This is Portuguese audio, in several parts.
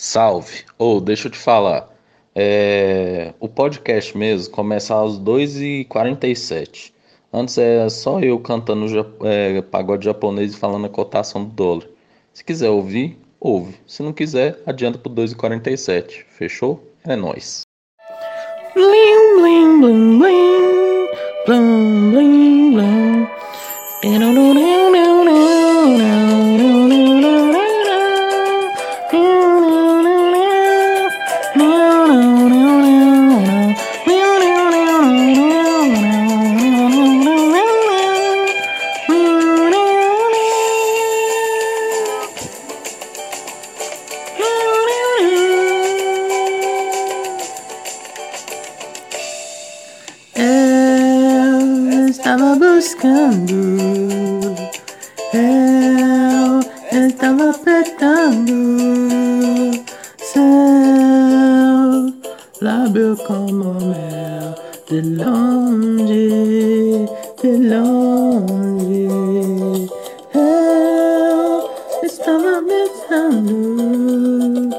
Salve! Ou, deixa eu te falar. É, O podcast mesmo começa às 2h47. Antes é só eu cantando é, pagode japonês e falando a cotação do dólar. Se quiser ouvir, ouve. Se não quiser, adianta pro 2h47. Fechou? É nóis. Bling, bling, bling, bling. Bling, bling, bling. Lábio como mel de longe, de longe. Eu estava pensando,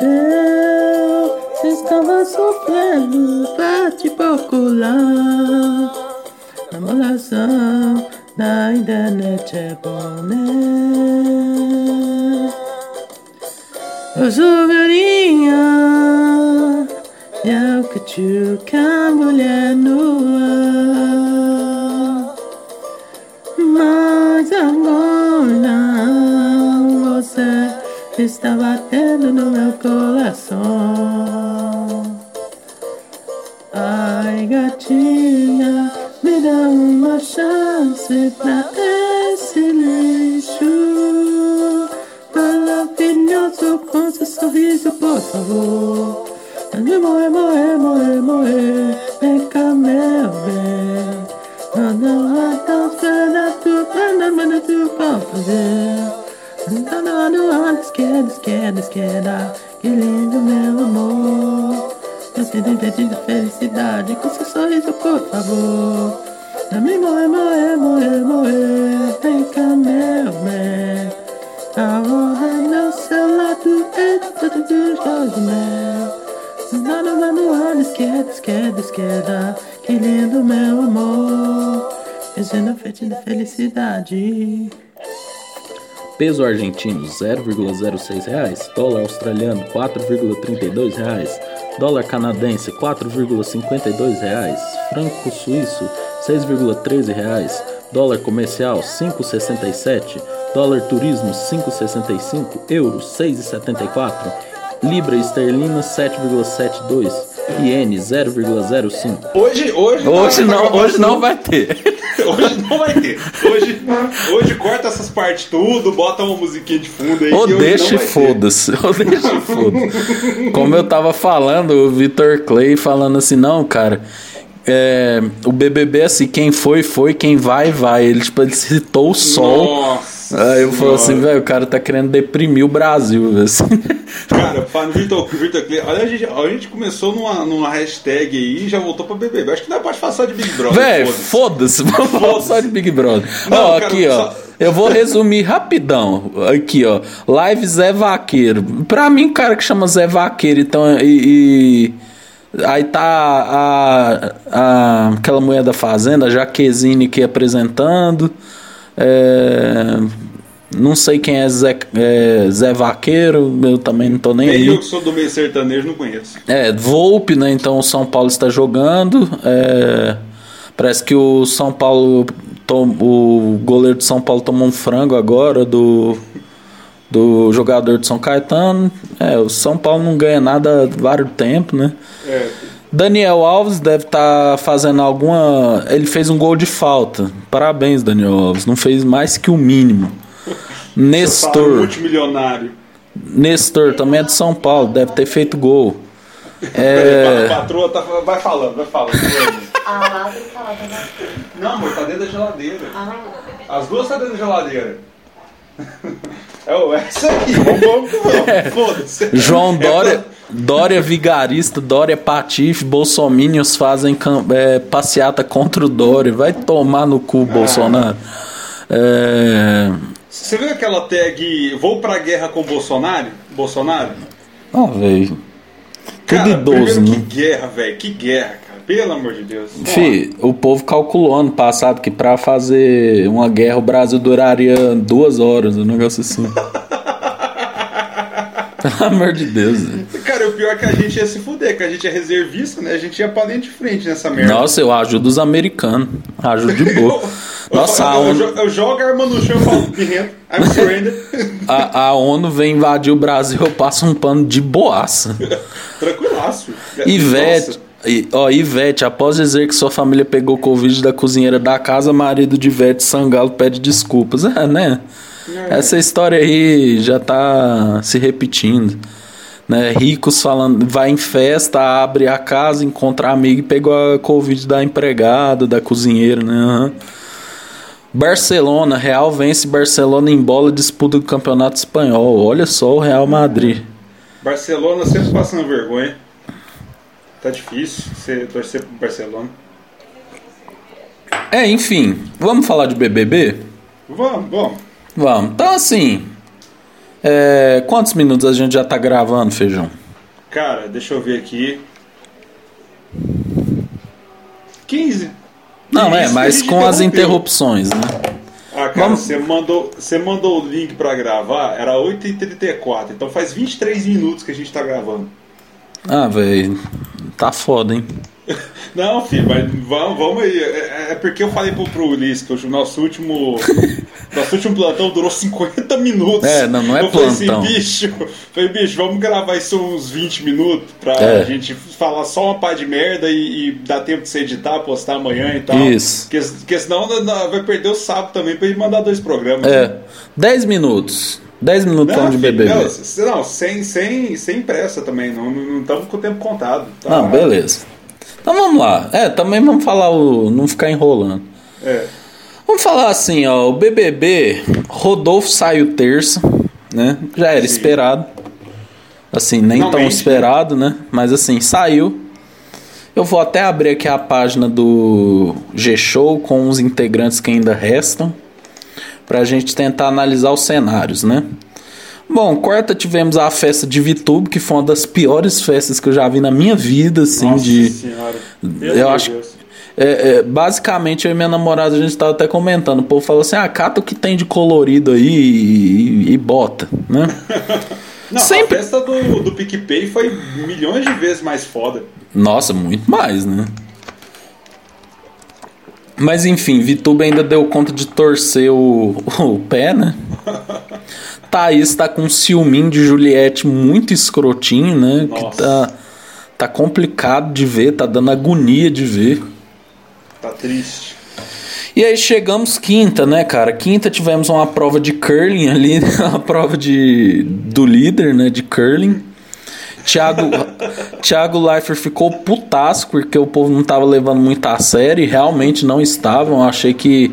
eu estava sofrendo pra te procurar. Namolação da internet é bom, né? Eu sou galinha, eu que te mulher nua. Mas agora você está batendo no meu coração. Ai, gatinha, me dá uma chance pra esse lixo. Maravilhoso com seu sorriso, por favor. Onde morrer, morrer, morrer, morrer. Vem cá, meu bem. Nada, nada, nada, tu, nada, nada, tu pode fazer. Nada, nada, nada, esquerda, esquerda, esquerda. Que lindo, meu amor. Te diverti de felicidade com seu sorriso, por favor. Dá-me morrer, morrer, morrer, morrer. Vem cá, meu bem. Agora meu seu lado é tudo de jogo, meu. Nada vai no ar, esquerda, esquerda, esquerda. Que lindo, meu amor. Fazendo fete de felicidade. Peso argentino 0,06 reais, dólar australiano 4,32 reais, dólar canadense 4,52 reais, franco suíço 6,13 reais, dólar comercial 5,67, dólar turismo 5,65, euro 6,74, libra esterlina 7,72, iene 0,05. Hoje, hoje, Hoje não, hoje não vai ter. Hoje não vai ter. Hoje, hoje corta essas partes tudo, bota uma musiquinha de fundo aí. Ou deixa não e foda-se. Ou deixa e foda-se. Como eu tava falando, o Vitor Clay falando assim, não, cara. é, o BBB, assim, quem foi, foi, quem vai, vai. Ele, tipo, ele citou o sol. Nossa. Aí eu falo assim, velho, o cara tá querendo deprimir o Brasil, assim. Cara, Vitor, Vitor Clay, olha, a gente, a gente começou numa, numa hashtag aí e já voltou pra BBB. Acho que não pode passar de Big Brother. Velho, foda-se. vamos falar só de Big Brother. Não, ó, cara, aqui, ó. só- Eu vou resumir rapidão. Aqui, ó. Live Zé Vaqueiro. Pra mim, cara que chama Zé Vaqueiro, então, e. e- Aí tá a, a- aquela mulher da Fazenda, a Jaquezine aqui apresentando. É, não sei quem é Zé, é Zé Vaqueiro, eu também não tô nem aí. eu que sou do meio sertanejo não conheço. É, Volpe, né? Então o São Paulo está jogando. é, parece que o São Paulo. tom- o goleiro de São Paulo tomou um frango agora do. Do jogador de São Caetano. É, o São Paulo não ganha nada há vários tempo, né? É, Daniel Alves deve estar fazendo alguma. Ele fez um gol de falta. Parabéns, Daniel Alves. Não fez mais que o mínimo. Nestor. multimilionário. Nestor também é de São Paulo. Deve ter feito gol. É. A patroa tá, vai falando, vai falando. A lá tem que falar também. Não, amor, tá dentro da geladeira. Ah, As duas tá dentro da geladeira. É o essa aqui, vamos, vamos, vamos. Foda-se. João É Dória, Dória vigarista, Dória patife, bolsominions fazem é, passeata contra o Dória. Vai tomar no cu, Bolsonaro. É, Você viu aquela tag Vou pra guerra com Bolsonaro? Bolsonaro? Ah, velho. Tudo idoso, né? que guerra, velho. Que guerra, cara. Pelo amor de Deus. Fih, o povo calculou ano passado que pra fazer uma guerra o Brasil duraria duas horas, um negócio assim. Pelo amor de Deus. né? Cara, o pior é que a gente ia se fuder, que a gente é reservista, né? A gente ia pra linha de frente nessa merda. Nossa, eu ajudo os americanos. Ajudo de boa. Eu- Nossa, eu, a eu, ONU, jo- eu jogo a arma no chão e falo, I'm surrender. a, a ONU vem invadir o Brasil, eu passo um pano de boaça. Tranquilaço. Ivete. E- ó, Ivete, após dizer que sua família pegou Covid da cozinheira da casa, marido de Ivete Sangalo pede desculpas. É, né? Essa história aí já tá se repetindo. Né? Ricos falando, vai em festa, abre a casa, encontra amigo e pegou a Covid da empregada, da cozinheira, né? Aham. Barcelona, Real vence Barcelona em bola disputa do Campeonato Espanhol. Olha só o Real Madrid. Barcelona sempre passando vergonha. Tá difícil você torcer pro Barcelona. É, enfim, vamos falar de BBB? Vamos, vamos. Vamos. Então, assim, é, quantos minutos a gente já tá gravando, Feijão? Cara, deixa eu ver aqui. 15. Não, é, mas com as interrupções, né? Ah, cara, Vamos- você mandou, você mandou o link pra gravar, era 8h34, então faz 23 minutos que a gente tá gravando. Ah, velho, tá foda, hein? Não, filho, mas vamos, vamos aí. É, é porque eu falei pro, pro Ulisses que o nosso último. nosso último plantão durou 50 minutos. É, não, não é eu falei assim, plantão. bicho, falei, bicho, vamos gravar isso uns 20 minutos pra É. gente falar só uma pá de merda e, e dar tempo de você editar, postar amanhã e tal. Isso. Porque, porque senão não- não- vai perder o sábado também pra gente mandar dois programas. É, 10 minutos. 10 minutos Não, de BBB. não, não, sem, sem, sem pressa também, não estamos com o tempo contado. tá? Não, beleza. Então vamos lá. É, também vamos falar o. Não ficar enrolando. É. Vamos falar assim, ó. O BBB, Rodolfo saiu terça, né? Já era Sim. esperado. Assim, nem tão Finalmente, esperado, né? Mas assim, saiu. Eu vou até abrir aqui a página do G-Show com os integrantes que ainda restam. Pra gente tentar analisar os cenários, né? Bom, quarta tivemos a festa de Vitube, que foi uma das piores festas que eu já vi na minha vida, assim, Nossa de. senhora. eu Pelo amor acho- de Deus. É, é, basicamente, eu e minha namorada, a gente tava até comentando. O povo falou assim: ah, cata o que tem de colorido aí e, e bota, né? Não, Sempre- a festa do, do PicPay foi milhões de vezes mais foda. Nossa, muito mais, né? Mas enfim, Vituba ainda deu conta de torcer o, o pé, né? Thaís tá com um ciúminho de Juliette muito escrotinho, né? Nossa. Que tá, tá complicado de ver, tá dando agonia de ver. Tá triste. E aí chegamos quinta, né, cara? Quinta tivemos uma prova de curling ali, uma prova de do líder, né, de curling. Thiago, Thiago Leifert ficou putaço porque o povo não tava levando muito a sério e realmente não estavam. Eu achei que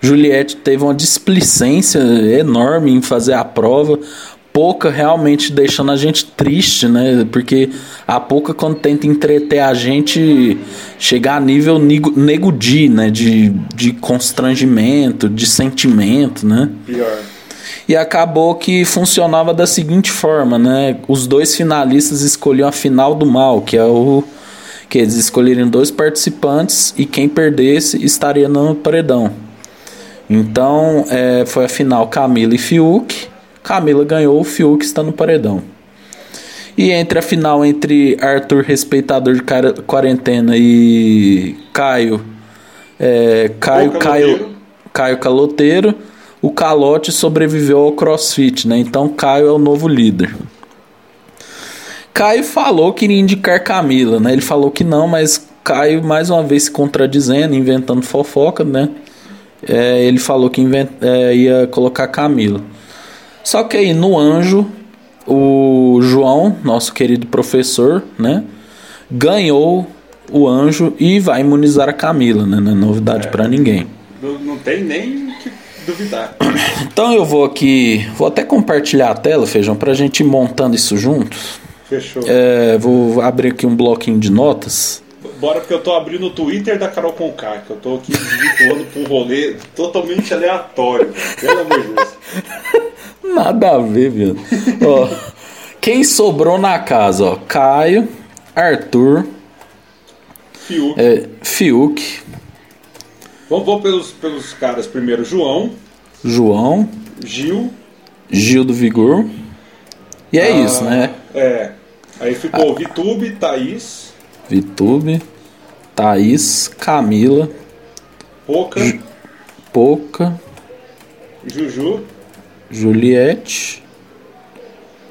Juliette teve uma displicência enorme em fazer a prova. Pouca realmente deixando a gente triste, né? Porque a Pouca, quando tenta entreter a gente, chega a nível nego, nego di, né? De, de constrangimento, de sentimento, né? Pior. E acabou que funcionava da seguinte forma, né? Os dois finalistas escolhiam a final do mal, que é o que eles escolheriam dois participantes e quem perdesse estaria no paredão. Então é, foi a final Camila e Fiuk. Camila ganhou, o Fiuk está no paredão. E entre a final entre Arthur, respeitador de quarentena, e Caio, é, Caio, Caio. Caio Caloteiro, o Calote sobreviveu ao CrossFit, né? Então Caio é o novo líder. Caio falou que iria indicar Camila, né? Ele falou que não, mas Caio mais uma vez se contradizendo, inventando fofoca, né? É, ele falou que invent- é, ia colocar Camila. Só que aí no anjo, o João, nosso querido professor, né? Ganhou o anjo e vai imunizar a Camila, né? Não é novidade pra ninguém. Não, não tem nem duvidar. Então eu vou aqui, vou até compartilhar a tela, Feijão, pra gente ir montando isso juntos. Fechou. É, vou abrir aqui um bloquinho de notas. Bora porque eu tô abrindo o Twitter da Carol Conká, que eu tô aqui desvirtuando pra um rolê totalmente aleatório. velho. Pelo amor de Deus. Nada a ver, viado. Ó, Quem sobrou na casa, ó? Caio, Arthur, Fiuk. é, Fiuk, Vamos, vamos pelos, pelos caras primeiro. João, João, Gil. Gil do Vigor. E é ah, isso, né? É. Aí ficou Vitube, Thaís, Vitube, Thaís, Camila, Poca, Poca, Juju. Juliette.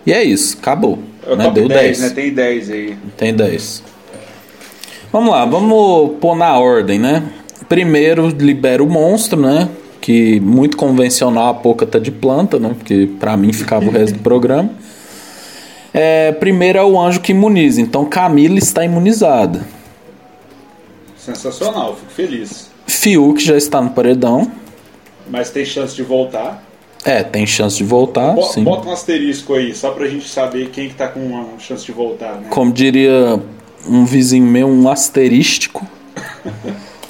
E é isso, acabou. É né? Deu 10, 10. né? Tem 10 aí. Tem 10. Vamos lá, vamos pôr na ordem, né? Primeiro libera o monstro, né? Que muito convencional, a pouca tá de planta, né? Porque pra mim ficava o resto do programa. É, primeiro é o anjo que imuniza, então Camila está imunizada. Sensacional, fico feliz. Fiuk já está no paredão. Mas tem chance de voltar. É, tem chance de voltar, Bo- sim. Bota um asterisco aí, só pra gente saber quem que tá com uma chance de voltar, né? Como diria um vizinho meu, um asterístico.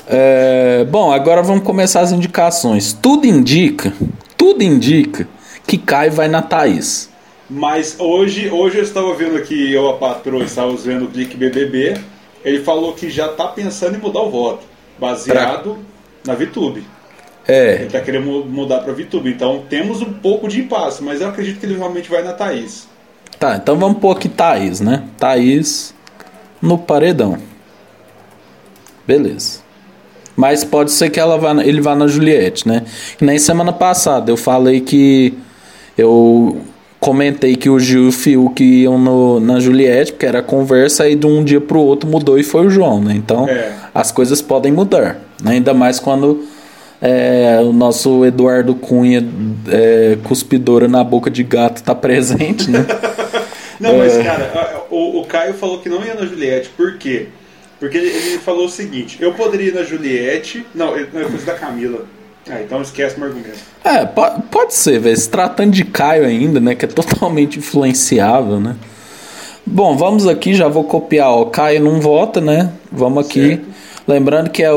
É, bom, agora vamos começar as indicações. Tudo indica, tudo indica que Caio vai na Thaís. Mas hoje, hoje eu estava vendo aqui, eu a patroa estávamos vendo o Clique BBB. Ele falou que já tá pensando em mudar o voto, baseado na VTube. É, Ele tá querendo mu- mudar pra VTube. Então temos um pouco de impasse, mas eu acredito que ele realmente vai na Thaís. tá, então vamos pôr aqui Thaís, né? Thaís no paredão. Beleza. Mas pode ser que ela vá, ele vá na Juliette, né? Que nem semana passada eu falei que eu comentei que o Gil e o Fiuk iam no, na Juliette, porque era conversa, aí de um dia pro outro mudou e foi o João, né? Então É. as coisas podem mudar, né? Ainda mais quando é, o nosso Eduardo Cunha, é, cuspidora na boca de gato, tá presente, né? Não, mas É. cara, o, o Caio falou que não ia na Juliette, por quê? Porque ele, ele falou o seguinte: eu poderia ir na Juliette. Não, não, eu fiz da Camila. Ah, então esquece meu argumento. É, po- pode ser, velho. Se tratando de Caio ainda, né? Que é totalmente influenciável, né? Bom, vamos aqui, já vou copiar. Ó, Caio não vota, né? Vamos aqui. Certo. Lembrando que é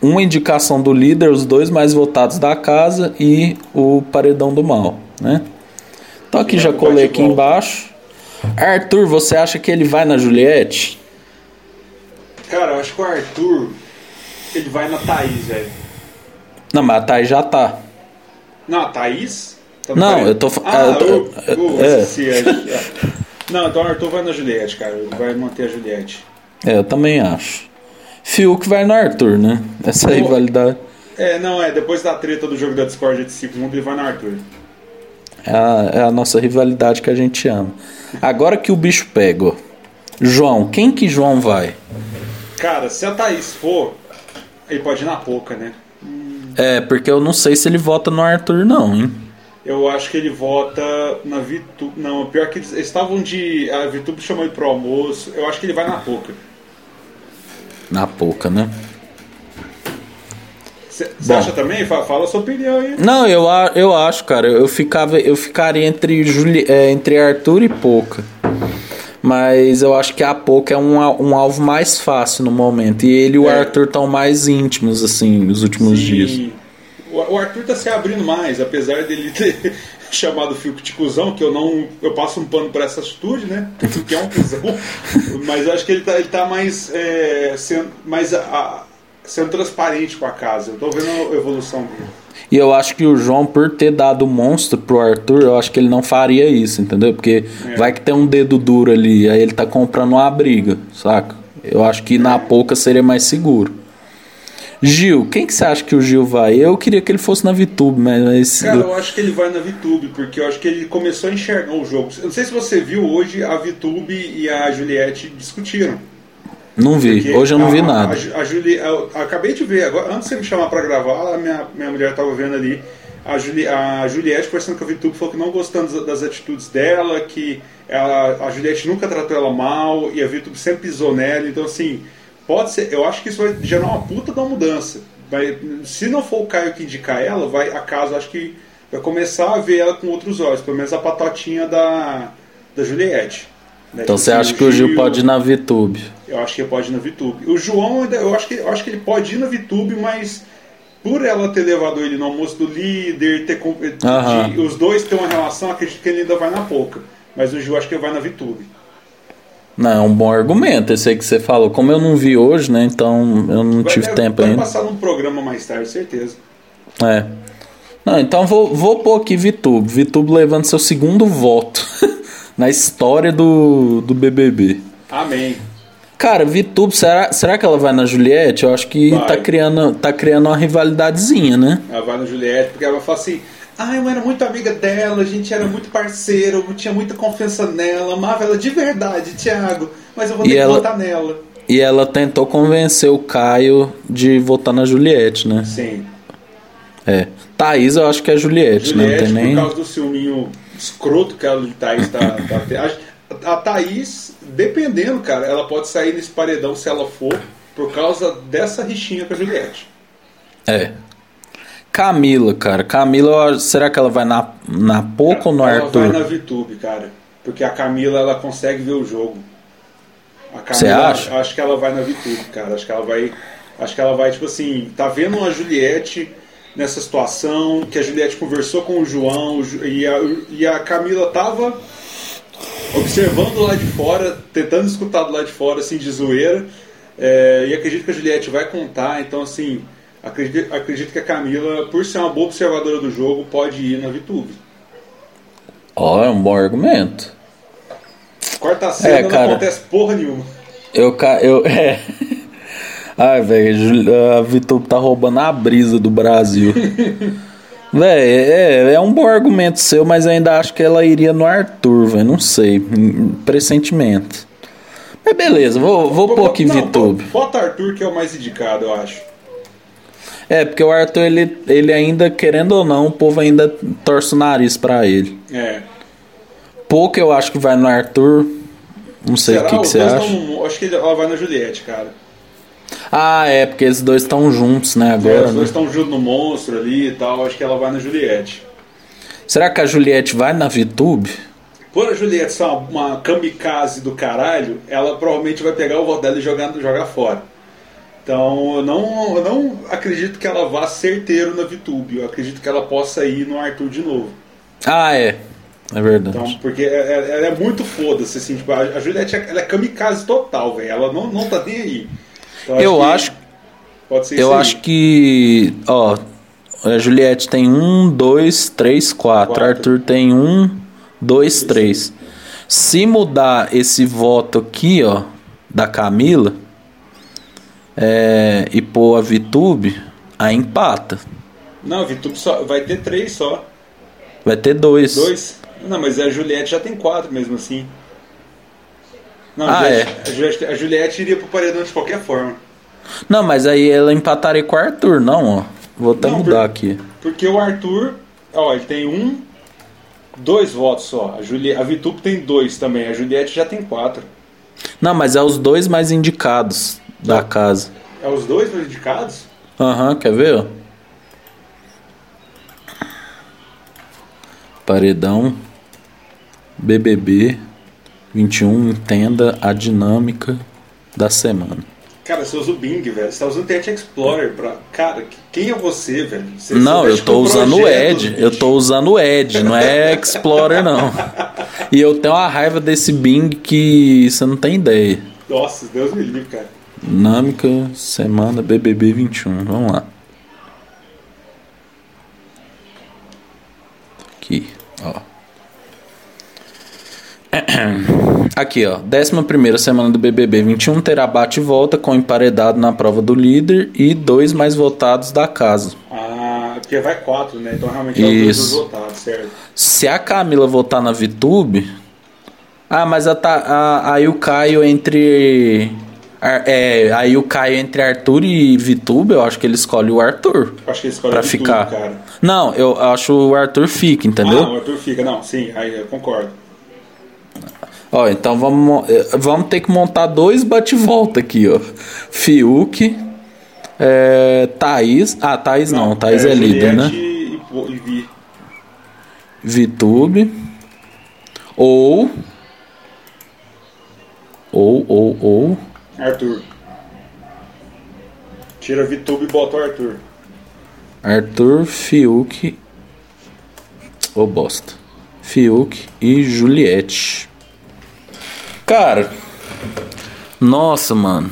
uma indicação do líder, os dois mais votados da casa e o paredão do mal, né? Então aqui já colei aqui embaixo. Arthur, você acha que ele vai na Juliette? Cara, eu acho que o Arthur. Ele vai na Thaís, velho. Não, mas a Thay já tá. Não, a Thaís? Tá Não, eu tô Ah, eu tô- eu- eu- é. esqueci, é. Não, então o Arthur vai na Juliette, cara. Ele vai manter a Juliette. É, eu também acho. Fiuk vai no Arthur, né? Essa Pô. rivalidade. É, não, é. Depois da treta do jogo da Discord de segundo, ele vai no Arthur. É a, é a nossa rivalidade que a gente ama. Agora que o bicho pega, ó. João, quem que João vai? Cara, se a Thaís for, ele pode ir na Poca, né? É, porque eu não sei se ele vota no Arthur, não, hein? Eu acho que ele vota na Vitube. Não, pior que eles estavam de. A Vitube chamou ele pro almoço. Eu acho que ele vai na Poca. Na pouca, né? Você acha também? Fa- Fala a sua opinião aí. Não, eu, eu acho, cara. Eu, ficava, eu ficaria entre, Juli, é, entre Arthur e Pouca. Mas eu acho que a Pouca é um, um alvo mais fácil no momento. E ele e o É. Arthur estão mais íntimos, assim, nos últimos dias. Sim. O o Arthur tá se abrindo mais, apesar dele ter chamado o Fiuk de cuzão, que eu não. Eu passo um pano pra essa atitude, né? Porque é um cuzão. Mas eu acho que ele tá, ele tá mais. é, sendo, mais a- a- sendo transparente com a casa. Eu tô vendo a evolução dele. E eu acho que o João, por ter dado o monstro pro Arthur, eu acho que ele não faria isso, entendeu? Porque É. vai que tem um dedo duro ali, aí ele tá comprando uma briga, saca? Eu acho que na pouca seria mais seguro. Gil, quem que você acha que o Gil vai? Eu queria que ele fosse na VTube, mas. Cara, eu acho que ele vai na VTube, porque eu acho que ele começou a enxergar o jogo. Eu não sei se você viu hoje, a VTube e a Juliette discutiram. Não vi, Porque hoje eu não a- vi a- nada. A, a Juli, eu acabei de ver, agora, antes de você me chamar pra gravar, a minha, minha mulher tava vendo ali. A, Juli, a Juliette conversando com a VTube falou que não gostando das, das atitudes dela, que ela, a Juliette nunca tratou ela mal e a VTube sempre pisou nela. Então, assim, pode ser. Eu acho que isso vai gerar uma puta da mudança. Vai, se não for o Caio que indicar ela, vai a casa, acho que vai começar a ver ela com outros olhos, pelo menos a patotinha da, da Juliette. Então você acha que o Gil pode ir na VTube? eu acho que ele pode ir na VTube. O João, ainda- eu acho que, eu acho que ele pode ir na VTube, mas por ela ter levado ele no almoço do líder, ter, de- os dois ter uma relação, acredito que ele ainda vai na pouca. Mas o Gil acho que vai na VTube. Não, é um bom argumento esse aí que você falou. Como eu não vi hoje, né? Então eu não Vai, tive deve- tempo vai ainda. passar num programa mais tarde, certeza. É. Não, então vou, vou pôr aqui VTube. VTube levando seu segundo voto na história do, do BBB. Amém. Cara, VTube, será, será que ela vai na Juliette? Eu acho que Vai. tá criando, tá criando uma rivalidadezinha, né? Ela vai na Juliette, porque ela fala assim: Ah, eu era muito amiga dela, a gente era muito parceiro, eu tinha muita confiança nela, amava ela de verdade, Thiago, mas eu vou E ter ela- que votar nela. E ela tentou convencer o Caio de votar na Juliette, né? Sim. É. Thaís, eu acho que é Juliette, né? Não Juliette, tem nem. por causa do ciúminho escroto que a Thaís tá, tá. A, a Thaís, dependendo, cara, ela pode sair nesse paredão se ela for, por causa dessa rixinha com a Juliette. É. Camila, cara. Camila, será que ela vai na, na Poco ou no ela Arthur? vai na VTube, cara. Porque a Camila, ela consegue ver o jogo. A Camila, Você acha? Acho que ela vai na VTube, cara. Acho que ela vai. Acho que ela vai, tipo assim, tá vendo uma Juliette nessa situação, que a Juliette conversou com o João, e a, e a Camila tava observando lá de fora, tentando escutar do lado de fora, assim, de zoeira. É, e acredito que a Juliette vai contar, então assim, acredito, acredito que a Camila, por ser uma boa observadora do jogo, pode ir na VTube. Ó, é um bom argumento. Quarta-feira É, não acontece porra nenhuma. Eu. ca- eu é. Ai, velho, a Vitor tá roubando a brisa do Brasil. Véi, é, é um bom argumento seu, mas ainda acho que ela iria no Arthur, velho. Não sei. Pressentimento. Mas beleza, vou, vou pôr aqui Não, VTube. Bota Arthur, que é o mais indicado, eu acho. É, porque o Arthur, ele, ele ainda, querendo ou não, o povo ainda torce o nariz pra ele. É. Pouco eu acho que vai no Arthur. Não sei o que, que você acha. tão- acho que ela vai na Juliette, cara. Ah, é, porque esses dois estão juntos, né, É, agora. os né? dois estão junto no monstro ali e tal. Acho que ela vai na Juliette. Será que a Juliette vai na VTube? Por a Juliette ser uma, uma kamikaze do caralho, ela provavelmente vai pegar o voto dela e jogar, jogar fora. Então eu não, eu não acredito que ela vá certeiro na VTube. Eu acredito que ela possa ir no Arthur de novo. Ah, é. É verdade. Então, porque é- é- ela é muito foda-se, assim, tipo, a a Juliette ela é kamikaze total, velho. Ela não, não tá nem aí. Então, eu que acho, Pode ser eu aí. acho que, ó, a Juliette tem um, dois, três, quatro. Quatro. Arthur tem um, dois, três. Se mudar esse voto aqui, ó, da Camila, é, e pôr a VTube, aí empata. Não, a VTube só, vai ter três só. Vai ter dois. Dois? Não, mas a Juliette já tem quatro mesmo assim. Não, Ah, Juliette, a, Juliette, a Juliette iria pro paredão de qualquer forma. Não, mas aí ela empataria com o Arthur, não, ó. Vou até Não, mudar por- aqui. Porque o Arthur, ó, ele tem um, dois votos só. A, Juli, a VTube tem dois também. A Juliette já tem quatro. Não, mas é os dois mais indicados da casa. É os dois mais indicados? Aham, quer ver? Paredão BBB 21 entenda a dinâmica da semana. Cara, você usa o Bing, velho. Você tá usando o Internet Explorer pra. Cara, quem é você, velho? Você, Não, eu tô usando o Edge. Eu tô usando o Edge, não é Explorer não. E eu tenho uma raiva desse Bing que você não tem ideia. Nossa, Deus me livre, cara. Dinâmica semana BBB 21. Vamos lá. Aqui, ó. Aqui, ó. 11 semana do BBB 21 terá bate e volta com emparedado na prova do líder e dois mais votados da casa. Ah, porque vai quatro, né? Então realmente é Isso. dos votados, certo? Se a Camila votar na VTube. Ah, mas a, a- aí o Caio entre. É, aí o Caio entre Arthur e VTube, eu acho que ele escolhe o Arthur. Eu Acho que ele escolhe Pra de ficar. cara. Não, eu acho o Arthur fica, Ah, entendeu? o Arthur fica. Não, sim, aí eu concordo. Ó, então vamos, mo- eh, vamos ter que montar dois bate-volta aqui, ó. Fiuk, é, Thaís. Ah, Thaís não, Thaís é, líder, né? E, e Vi. VTube. Ou. Ou, ou, ou. Arthur. Tira VTube e bota o Arthur. Arthur Fiuk. Ô bosta. Fiuk e Juliette. Cara, nossa, mano.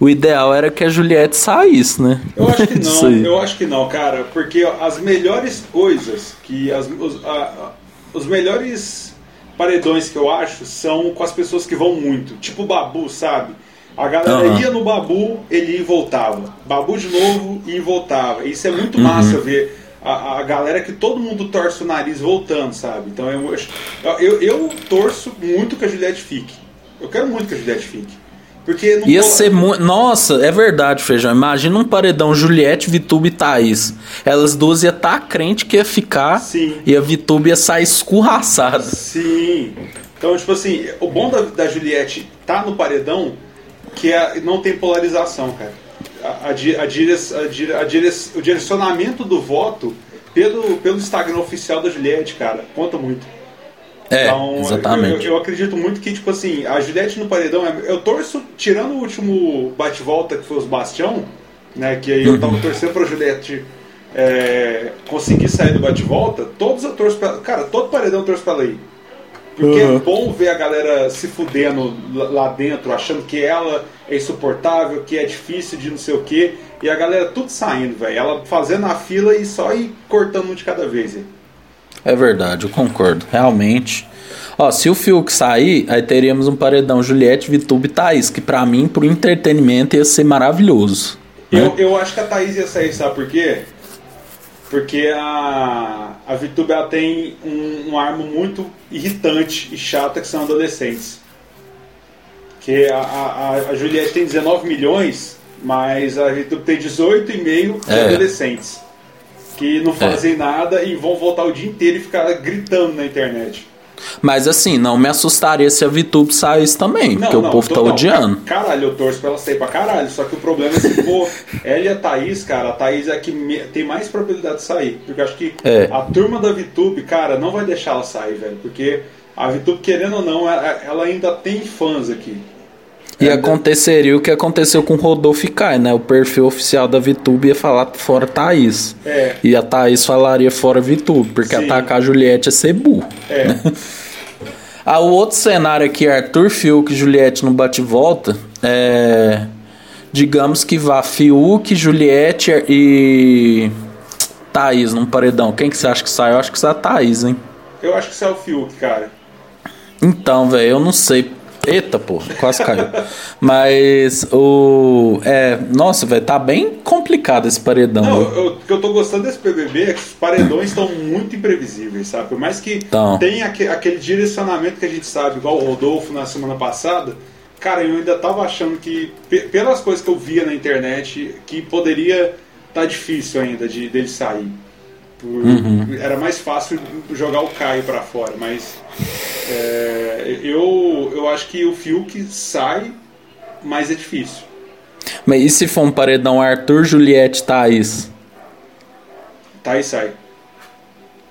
O ideal era que a Juliette saísse, né? Eu acho que não, eu acho que não, cara, porque as melhores coisas que as, os, a- os melhores paredões que eu acho são com as pessoas que vão muito, tipo o Babu, sabe? A galera Aham. ia no Babu, ele ia e voltava. Babu de novo e voltava. Isso é muito Uhum. massa ver a, a galera que todo mundo torce o nariz voltando, sabe? Então eu, eu, eu torço muito que a Juliette fique. Eu quero muito que a Juliette fique. Porque não Ia ser muito. Nossa, é verdade, Feijão. Imagina um paredão Juliette, Vitube e Thaís. Elas duas iam estar crente que ia ficar Sim. e a Vitube ia sair escurraçada. Sim. Então, tipo assim, o bom da, da Juliette tá no paredão que é, não tem polarização, cara. A, a, di- a dire- a dire- a dire- o direcionamento do voto pelo, pelo Instagram oficial da Juliette, cara, conta muito. É, Então, exatamente. Eu, eu acredito muito que, tipo assim, a Juliette no paredão, é- eu torço, tirando o último bate-volta que foi os Bastião, né, que aí eu tava Uhum. torcendo pra Juliette é, conseguir sair do bate-volta, todos eu torço pra, cara, todo paredão eu torço pra ela ir. Porque Uhum. é bom ver a galera se fudendo lá- dentro, achando que ela é insuportável, que é difícil de não sei o quê, e a galera tudo saindo, velho. Ela fazendo a fila e só ir cortando um de cada vez. hein. É verdade, eu concordo. Realmente. Ó, se o Fiuk sair, aí teríamos um paredão Juliette, Vitube e Thaís, que pra mim, pro entretenimento, ia ser maravilhoso. né? Eu, eu acho que a Thaís ia sair, sabe por quê? Porque a, a VTube ela tem um, um arma muito irritante e chata que são adolescentes. Que a, a, a Juliette tem 19 milhões, mas a VTube tem 18,5 de É. adolescentes. Que não fazem nada e vão voltar o dia inteiro e ficar gritando na internet. Mas assim, não me assustaria se a Vitube saísse também, porque o povo tô- tá não, odiando. ca- Caralho, eu torço pra ela sair pra caralho. Só que o problema é se for ela e a Thaís, cara, a Thaís é a que me- tem mais probabilidade de sair. Porque eu acho que É. a turma da VTube, cara, não vai deixar ela sair, velho. Porque a VTube, querendo ou não, ela, ela ainda tem fãs aqui. E É, aconteceria o que aconteceu com o Rodolfo Kai, né? O perfil oficial da Vitube ia falar fora Thaís. É. E a Thaís falaria fora Vitube, porque Sim. atacar a Juliette é ser burro. É. Ah, o outro cenário aqui, Arthur Fiuk e Juliette no bate-volta, é. Digamos que vá Fiuk, Juliette e. Thaís num paredão. Quem que você acha que sai? Eu acho que sai a Thaís, hein? Eu acho que é o Fiuk, cara. Então, velho, eu não sei. Eita, pô, quase caiu. Mas o. É. Nossa, velho, tá bem complicado esse paredão. Não, o que eu tô gostando desse PBB é que os paredões estão muito imprevisíveis, sabe? Por mais que Tão. tenha aque- aquele direcionamento que a gente sabe, igual o Rodolfo na semana passada, cara, eu ainda tava achando que, pe- pelas coisas que eu via na internet, que poderia tá difícil ainda de dele sair. Por- Uhum. Era mais fácil jogar o Caio pra fora, mas é, eu, eu acho que o Fiuk sai, mas é difícil. Mas e se for um paredão Arthur, Juliette, Thaís? E sai.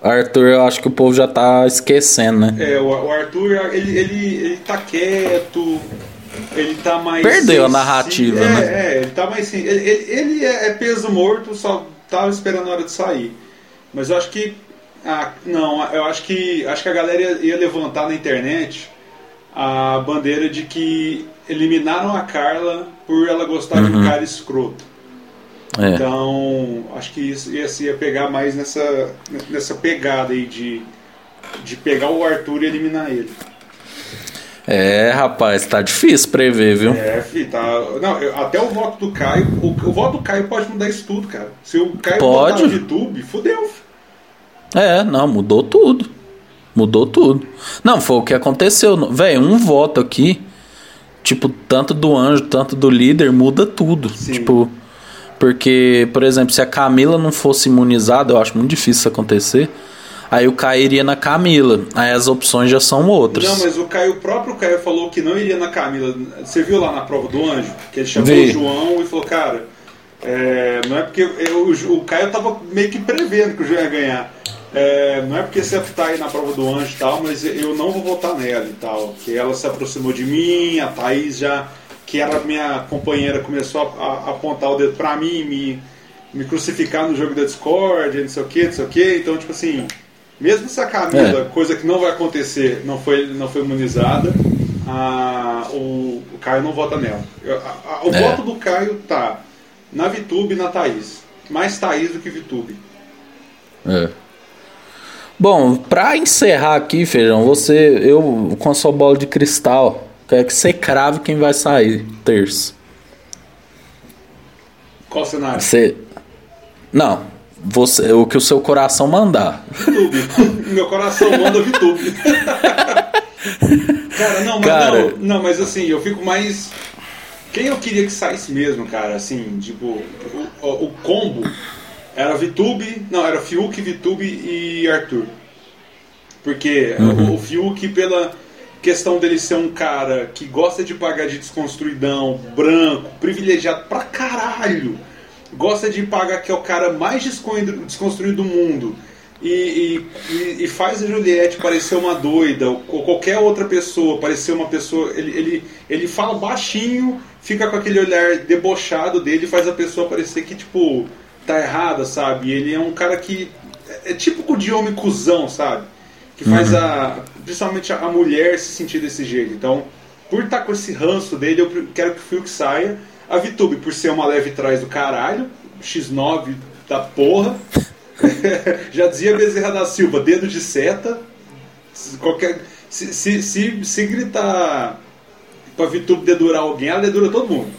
Arthur, eu acho que o povo já tá esquecendo, né? É, o, o Arthur, ele, ele, ele tá quieto, ele tá mais. Perdeu a narrativa, é, né? É, ele tá mais. Ele, ele, ele é é peso morto, só tava esperando a hora de sair. Mas eu acho que. Ah, não, eu acho que. Acho que a galera ia, levantar na internet a bandeira de que eliminaram a Carla por ela gostar de um cara escroto. Uhum. É. Então, acho que isso ia, ia pegar mais nessa, nessa pegada aí de, de pegar o Arthur e eliminar ele. É, rapaz, tá difícil prever, viu? É, fi, tá. Não, eu- até o voto do Caio. O, o voto do Caio pode mudar isso tudo, cara. Se o Caio Pode. botar no YouTube, fudeu. fi. É, não, mudou tudo. Mudou tudo. Não, foi o que aconteceu. Velho, um voto aqui, tipo, tanto do anjo, tanto do líder, muda tudo. Sim. Tipo, porque, por exemplo, se a Camila não fosse imunizada, eu acho muito difícil isso acontecer. Aí o Caio iria na Camila. Aí as opções já são outras. Não, mas o Caio, o próprio Caio falou que não iria na Camila. Você viu lá na prova do anjo? Que ele chamou Vi. o João e falou, cara, é, não é porque. eu- o, o Caio tava meio que prevendo que o João ia ganhar. É, não é porque você tá aí na prova do anjo e tal, mas eu não vou votar nela e tal. Que ela se aproximou de mim, a Thaís já, que era minha companheira, começou a, a apontar o dedo pra mim, me, me crucificar no jogo da Discord, não sei o que, não sei o que. Então, tipo assim, Mesmo se a Camila, É. coisa que não vai acontecer, não foi, não foi imunizada, a- o, o Caio não vota nela. A- a- o É. voto do Caio tá na Vitube e na Thaís. Mais Thaís do que Vitube. É. Bom, pra encerrar aqui, Feijão, você, eu com a sua bola de cristal, quero que você crave quem vai sair terço. Qual cenário? Você. Não, você, o que o seu coração mandar. Vitube. Meu coração manda Vitube. cara, não, mas Cara. não, não, mas assim, eu fico mais. Quem eu queria que saísse mesmo, cara, assim, tipo, o, o- o combo era Vitube, não, era Fiuk, Vitube e Arthur. Porque o, o Fiuk, pela questão dele ser um cara que gosta de pagar de desconstruidão, branco, privilegiado pra caralho, gosta de pagar que é o cara mais desconstru- desconstruído do mundo. E, e- e- faz a Juliette parecer uma doida, ou, qualquer outra pessoa parecer uma pessoa. Ele, ele, ele fala baixinho, fica com aquele olhar debochado dele e faz a pessoa parecer que, tipo, tá errada, sabe? Ele é um cara que. É, é típico de homem cuzão, sabe? Que faz a. Principalmente a, mulher se sentir desse jeito. Então, por estar com esse ranço dele, eu quero que o Fiuk saia. A Vitube, por ser uma leve trás do caralho, X9 da porra. Já dizia Bezerra da Silva, dedo de seta. Se Qualquer, se, se, se, se gritar pra Vitube dedurar alguém, ela dedura todo mundo.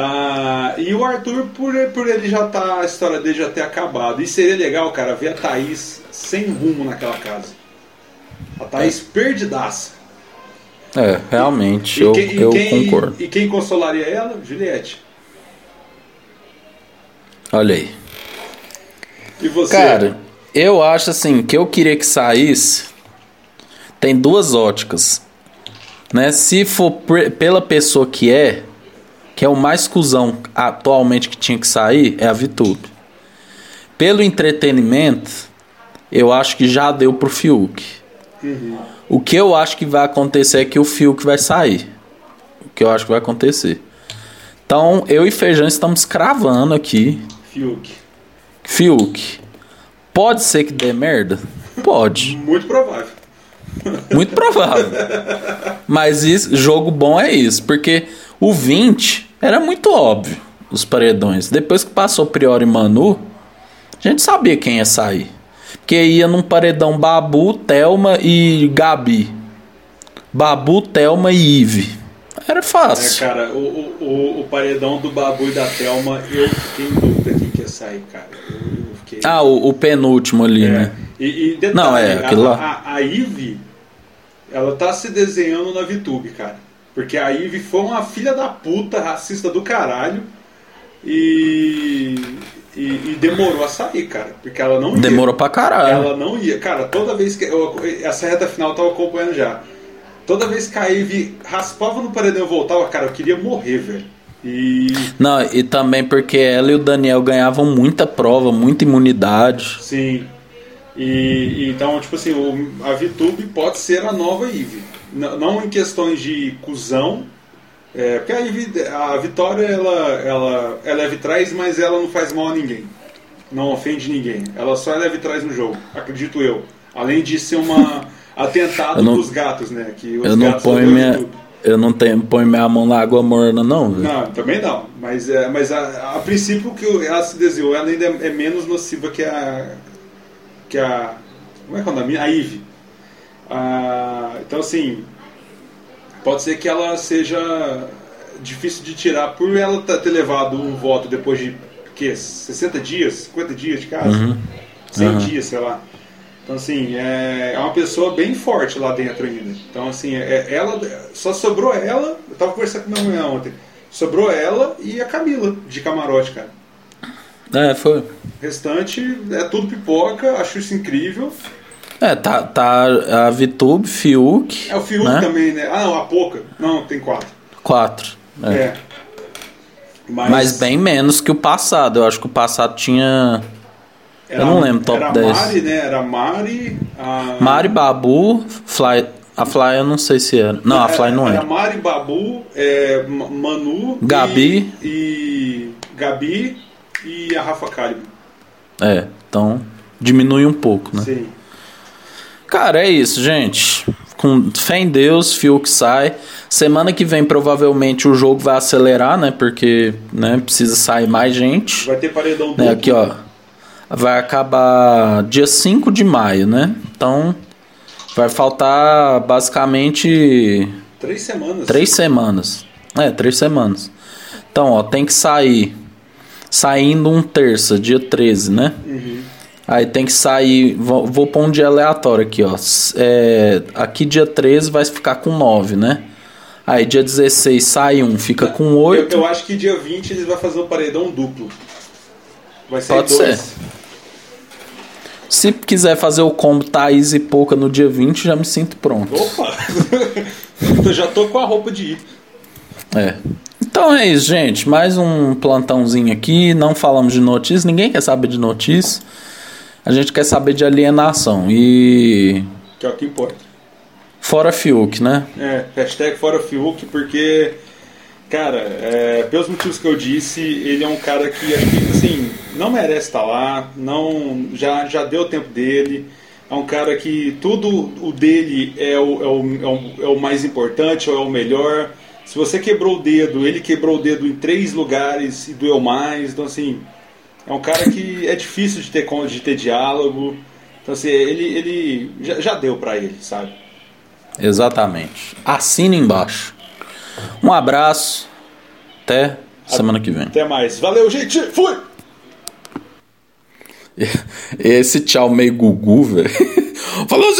Ah, e o Arthur, por, por ele já tá, a história dele já ter acabado. E seria legal, cara, ver a Thaís sem rumo naquela casa. A Thaís perdidaça. É, realmente, E eu, quem- e eu quem- concordo. E quem consolaria ela? Juliette. Olha aí. E você? Cara, eu acho assim, que eu queria que saísse. Tem duas óticas. Né? Se for pela pessoa que é, que é o mais cuzão atualmente que tinha que sair, é a VTube. Pelo entretenimento, eu acho que já deu pro Fiuk. O que eu acho que vai acontecer é que o Fiuk vai sair. O que eu acho que vai acontecer. Então, eu e Feijão estamos cravando aqui Fiuk. Fiuk. Pode ser que dê merda? Pode. Muito provável. Muito provável. Mas isso, jogo bom é isso. Porque o 20 era muito óbvio. Os paredões. Depois que passou Priori e Manu, a gente sabia quem ia sair. Porque ia num paredão Babu, Thelma e Gabi. Babu, Thelma e Ive. Era É, fácil. cara, o, o, o, paredão do Babu e da Thelma, eu fiquei em dúvida quem que ia sair, cara. Eu, eu fiquei... Ah, o, o penúltimo ali, É. né? E, e detalhe, Não, é, aquilo a, lá. a, a Ivy, ela tá se desenhando na VTube, cara. Porque a Ivy foi uma filha da puta, racista do caralho. E, e, e demorou a sair, cara. Porque ela não ia. Demorou pra caralho. Ela não ia. Cara, toda vez que. Eu, essa reta final eu tava acompanhando já. Toda vez que a Ivy raspava no paredão e voltava, cara, eu queria morrer, velho. E. Não, e também porque ela e o Daniel ganhavam muita prova, muita imunidade. Sim. E, e então, tipo assim, o, a VTube pode ser a nova Eve. Não em questões de cuzão. É, porque a, a Vitória, ela, ela é leve trás, mas ela não faz mal a ninguém. Não ofende ninguém. Ela só é leve trás no jogo, acredito eu. Além de ser uma atentado não- dos gatos, né? Que os Eu não ponho minha, eu não tenho, ponho minha mão na água morna não. Não, também não. Mas, é, mas a, a princípio que ela se desenhou, ela ainda é, é menos nociva que a. que a. Como é que é o nome? A Eve. Ah, então assim. Pode ser que ela seja difícil de tirar por ela tá- ter levado um voto depois de que 60 dias, 50 dias de casa, 100 Uhum. dias, sei lá. Então assim, é, é uma pessoa bem forte lá dentro ainda. Então assim, é, ela só sobrou ela, eu tava conversando com minha mulher ontem. Sobrou ela e a Camila de camarote, cara. É, foi. O restante é tudo pipoca, acho isso incrível. É, tá, tá a Vitube, Fiuk. É o Fiuk né? também, né? Ah, não, a Poca. Não, tem quatro. Quatro. É. É. Mas, Mas bem menos que o passado. Eu acho que o passado tinha era- eu não lembro, top era 10. a Mari, né? Era Mari. A... Mari, Babu, Fly. A Fly eu não sei se era. Não, a Fly não Era era. Mari, Babu, é, Ma- Manu. Gabi. E, e Gabi e a Rafa Kalimann. É, então diminui um pouco, né? Sim. Cara, é isso, gente. Com fé em Deus, Fiuk sai. Semana que vem, provavelmente, o jogo vai acelerar, né? Porque né, precisa sair mais gente. Vai ter paredão Né, aqui, ó. Vai acabar dia 5 de maio, né? Então, vai faltar basicamente Três semanas. três semamas. É, três semanas. Então, ó, tem que sair. Saindo um terça, dia 13, né? Aí tem que sair. Vou, vou pôr um dia aleatório aqui, ó. É, aqui dia 13 vai ficar com 9, né? Aí dia 16 sai um, fica com Eu, 8. eu acho que dia 20 eles vão fazer o paredão duplo. Vai ser Pode dois. ser. Se quiser fazer o combo Thaís e Pouca no dia 20, já me sinto pronto. Opa! eu já tô com a roupa de ir. É. Então é isso, gente. Mais um plantãozinho aqui. Não falamos de notícias. Ninguém quer saber de notícias. A gente quer saber de alienação. E. Que é o que importa. Fora Fiuk, né? É, hashtag fora Fiuk, porque, cara, é, pelos motivos que eu disse, ele é um cara que, assim, não merece estar lá, não, já, já deu o tempo dele, é um cara que tudo o dele é o, é o, é o, é o mais importante, ou é o melhor. Se você quebrou o dedo, ele quebrou o dedo em três lugares e doeu mais, então, assim, é um cara que é difícil de ter, de ter diálogo, então, assim, ele, ele já, já deu pra ele, sabe? Exatamente. Assina embaixo. Um abraço. Até semana que vem. Até mais. Valeu, gente. Fui! Esse tchau meio gugu, velho. Falou.